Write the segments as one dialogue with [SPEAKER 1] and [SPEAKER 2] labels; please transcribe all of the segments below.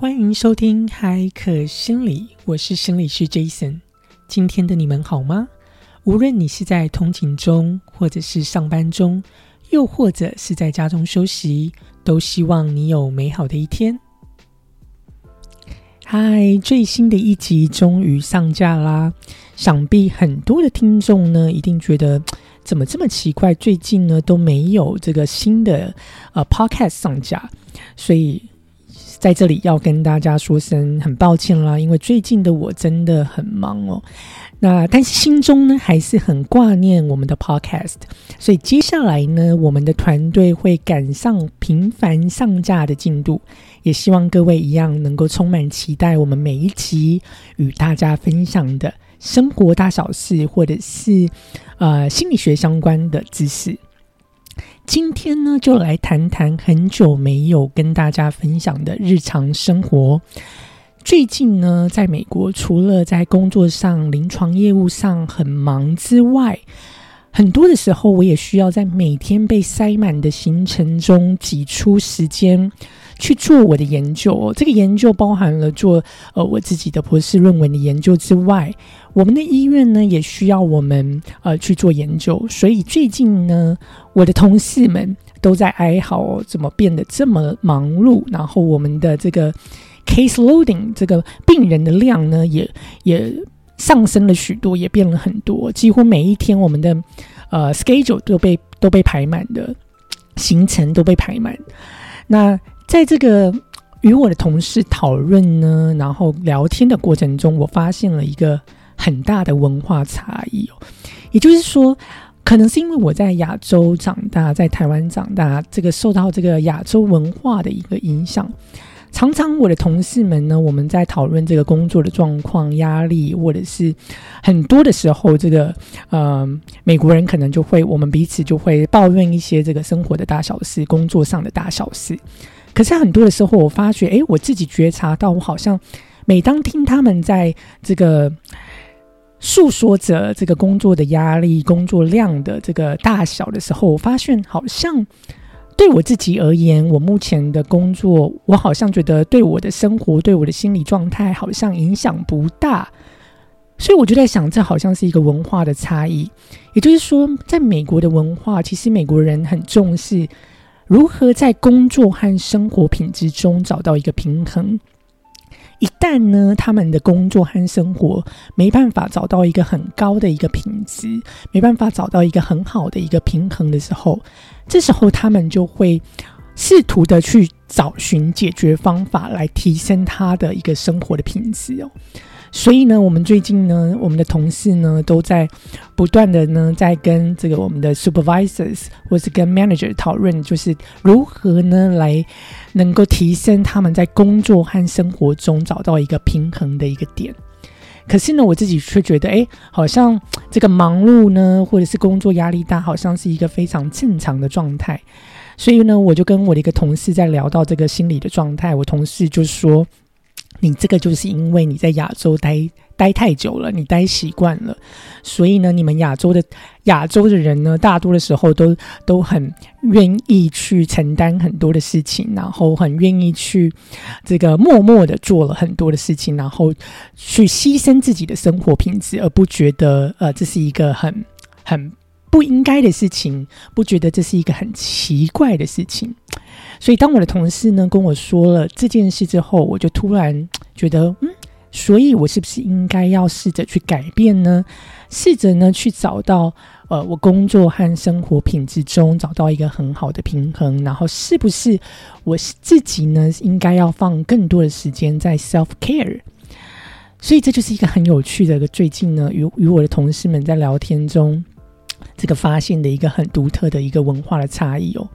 [SPEAKER 1] 欢迎收听海可心理，我是心理师 Jason。今天的你们好吗？无论你是在通勤中，或者是上班中，又或者是在家中休息，都希望你有美好的一天。嗨，最新的一集终于上架啦！想必很多的听众呢，一定觉得怎么这么奇怪，最近呢都没有这个新的呃 Podcast 上架，所以。在这里要跟大家说声很抱歉啦，因为最近的我真的很忙哦。那但是心中呢还是很挂念我们的 Podcast，所以接下来呢，我们的团队会赶上频繁上架的进度，也希望各位一样能够充满期待我们每一集与大家分享的生活大小事，或者是呃心理学相关的知识。今天呢，就来谈谈很久没有跟大家分享的日常生活。最近呢，在美国，除了在工作上、临床业务上很忙之外，很多的时候，我也需要在每天被塞满的行程中挤出时间去做我的研究。这个研究包含了做呃我自己的博士论文的研究之外。我们的医院呢，也需要我们呃去做研究，所以最近呢，我的同事们都在哀嚎，怎么变得这么忙碌？然后我们的这个 case loading 这个病人的量呢，也也上升了许多，也变了很多，几乎每一天我们的呃 schedule 都被都被排满的行程都被排满。那在这个与我的同事讨论呢，然后聊天的过程中，我发现了一个。很大的文化差异哦，也就是说，可能是因为我在亚洲长大，在台湾长大，这个受到这个亚洲文化的一个影响，常常我的同事们呢，我们在讨论这个工作的状况、压力，或者是很多的时候，这个呃，美国人可能就会，我们彼此就会抱怨一些这个生活的大小事、工作上的大小事。可是很多的时候，我发觉，哎，我自己觉察到，我好像每当听他们在这个。诉说着这个工作的压力、工作量的这个大小的时候，我发现好像对我自己而言，我目前的工作，我好像觉得对我的生活、对我的心理状态好像影响不大。所以我就在想，这好像是一个文化的差异。也就是说，在美国的文化，其实美国人很重视如何在工作和生活品质中找到一个平衡。一旦呢，他们的工作和生活没办法找到一个很高的一个品质，没办法找到一个很好的一个平衡的时候，这时候他们就会试图的去找寻解决方法来提升他的一个生活的品质哦。所以呢，我们最近呢，我们的同事呢，都在不断的呢，在跟这个我们的 supervisors 或是跟 manager 讨论，就是如何呢，来能够提升他们在工作和生活中找到一个平衡的一个点。可是呢，我自己却觉得，哎，好像这个忙碌呢，或者是工作压力大，好像是一个非常正常的状态。所以呢，我就跟我的一个同事在聊到这个心理的状态，我同事就说。你这个就是因为你在亚洲待待太久了，你待习惯了，所以呢，你们亚洲的亚洲的人呢，大多的时候都都很愿意去承担很多的事情，然后很愿意去这个默默的做了很多的事情，然后去牺牲自己的生活品质，而不觉得呃这是一个很很不应该的事情，不觉得这是一个很奇怪的事情。所以，当我的同事呢跟我说了这件事之后，我就突然觉得，嗯，所以我是不是应该要试着去改变呢？试着呢去找到，呃，我工作和生活品质中找到一个很好的平衡，然后是不是我自己呢应该要放更多的时间在 self care？所以这就是一个很有趣的最近呢，与与我的同事们在聊天中，这个发现的一个很独特的一个文化的差异哦。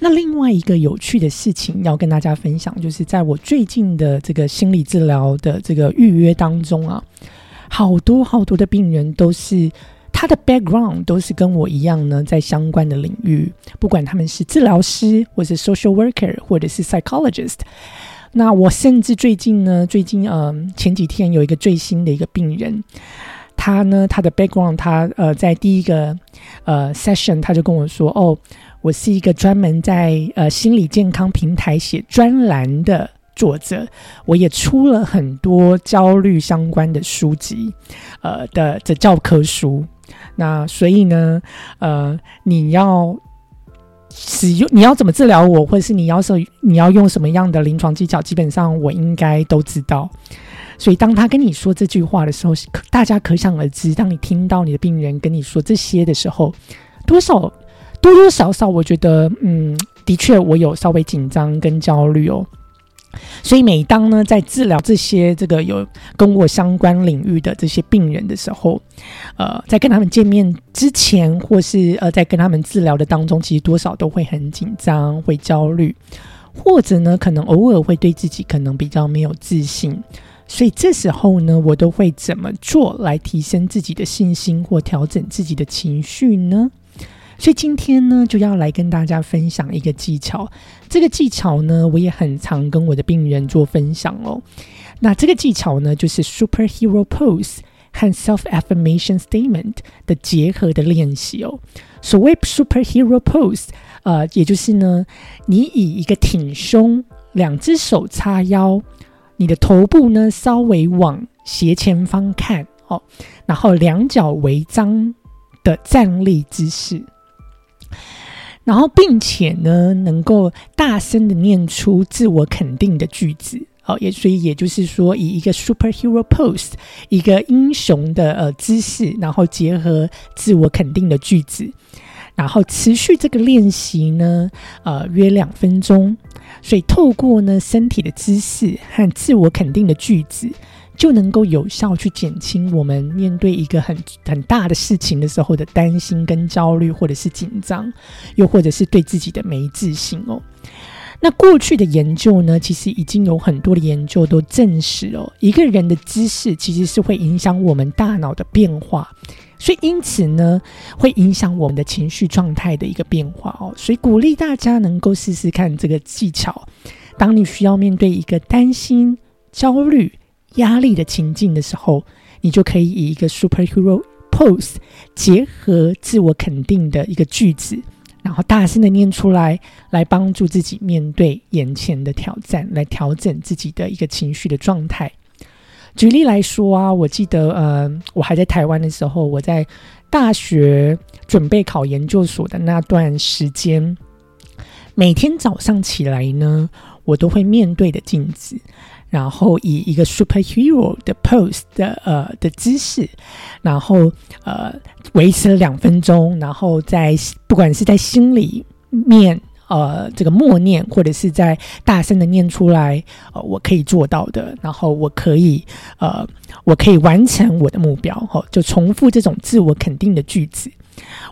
[SPEAKER 1] 那另外一个有趣的事情要跟大家分享，就是在我最近的这个心理治疗的这个预约当中啊，好多好多的病人都是他的 background 都是跟我一样呢，在相关的领域，不管他们是治疗师，或是 social worker，或者是 psychologist。那我甚至最近呢，最近嗯前几天有一个最新的一个病人，他呢他的 background，他呃在第一个呃 session 他就跟我说哦。我是一个专门在呃心理健康平台写专栏的作者，我也出了很多焦虑相关的书籍，呃的的教科书。那所以呢，呃，你要使用你要怎么治疗我，或者是你要是你要用什么样的临床技巧，基本上我应该都知道。所以当他跟你说这句话的时候，大家可想而知，当你听到你的病人跟你说这些的时候，多少多多少少，我觉得，嗯，的确我有稍微紧张跟焦虑哦。所以，每当呢在治疗这些这个有跟我相关领域的这些病人的时候，呃，在跟他们见面之前，或是呃在跟他们治疗的当中，其实多少都会很紧张、会焦虑，或者呢，可能偶尔会对自己可能比较没有自信。所以这时候呢，我都会怎么做来提升自己的信心，或调整自己的情绪呢？所以今天呢，就要来跟大家分享一个技巧。这个技巧呢，我也很常跟我的病人做分享哦。那这个技巧呢，就是 superhero pose 和 self affirmation statement 的结合的练习哦。所谓 superhero pose，呃，也就是呢，你以一个挺胸、两只手叉腰，你的头部呢稍微往斜前方看哦，然后两脚微张的站立姿势。然后，并且呢，能够大声的念出自我肯定的句子，好，也所以也就是说，以一个 superhero pose，一个英雄的呃姿势，然后结合自我肯定的句子，然后持续这个练习呢，呃，约两分钟。所以，透过呢身体的姿势和自我肯定的句子。就能够有效去减轻我们面对一个很很大的事情的时候的担心跟焦虑，或者是紧张，又或者是对自己的没自信哦。那过去的研究呢，其实已经有很多的研究都证实哦，一个人的姿势其实是会影响我们大脑的变化，所以因此呢，会影响我们的情绪状态的一个变化哦。所以鼓励大家能够试试看这个技巧，当你需要面对一个担心、焦虑。压力的情境的时候，你就可以以一个 superhero pose 结合自我肯定的一个句子，然后大声的念出来，来帮助自己面对眼前的挑战，来调整自己的一个情绪的状态。举例来说啊，我记得，呃，我还在台湾的时候，我在大学准备考研究所的那段时间，每天早上起来呢，我都会面对的镜子。然后以一个 superhero 的 pose 的呃的姿势，然后呃维持了两分钟，然后在不管是在心里面呃这个默念，或者是在大声的念出来，呃我可以做到的，然后我可以呃我可以完成我的目标，哈，就重复这种自我肯定的句子。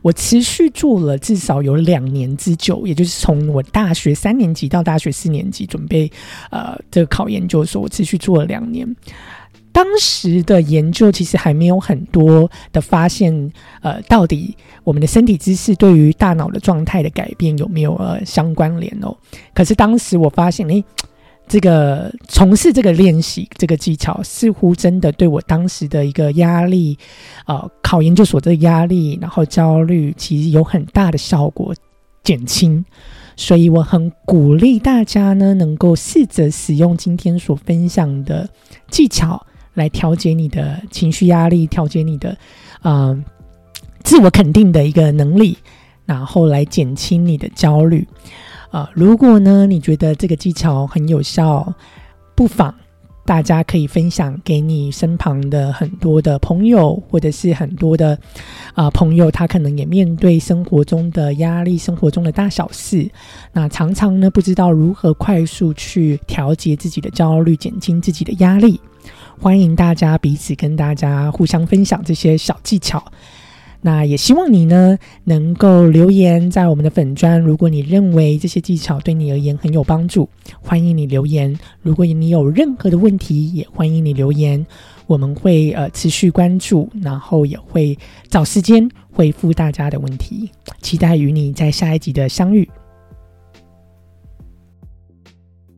[SPEAKER 1] 我持续做了至少有两年之久，也就是从我大学三年级到大学四年级准备呃这个考研究所，我持续做了两年。当时的研究其实还没有很多的发现，呃，到底我们的身体姿势对于大脑的状态的改变有没有呃相关联哦？可是当时我发现，诶。这个从事这个练习，这个技巧似乎真的对我当时的一个压力，呃，考研究所的压力，然后焦虑，其实有很大的效果减轻。所以我很鼓励大家呢，能够试着使用今天所分享的技巧来调节你的情绪压力，调节你的呃自我肯定的一个能力，然后来减轻你的焦虑。啊，如果呢，你觉得这个技巧很有效，不妨大家可以分享给你身旁的很多的朋友，或者是很多的啊朋友，他可能也面对生活中的压力，生活中的大小事，那常常呢不知道如何快速去调节自己的焦虑，减轻自己的压力。欢迎大家彼此跟大家互相分享这些小技巧。那也希望你呢能够留言在我们的粉砖。如果你认为这些技巧对你而言很有帮助，欢迎你留言。如果你有任何的问题，也欢迎你留言。我们会呃持续关注，然后也会找时间回复大家的问题。期待与你在下一集的相遇。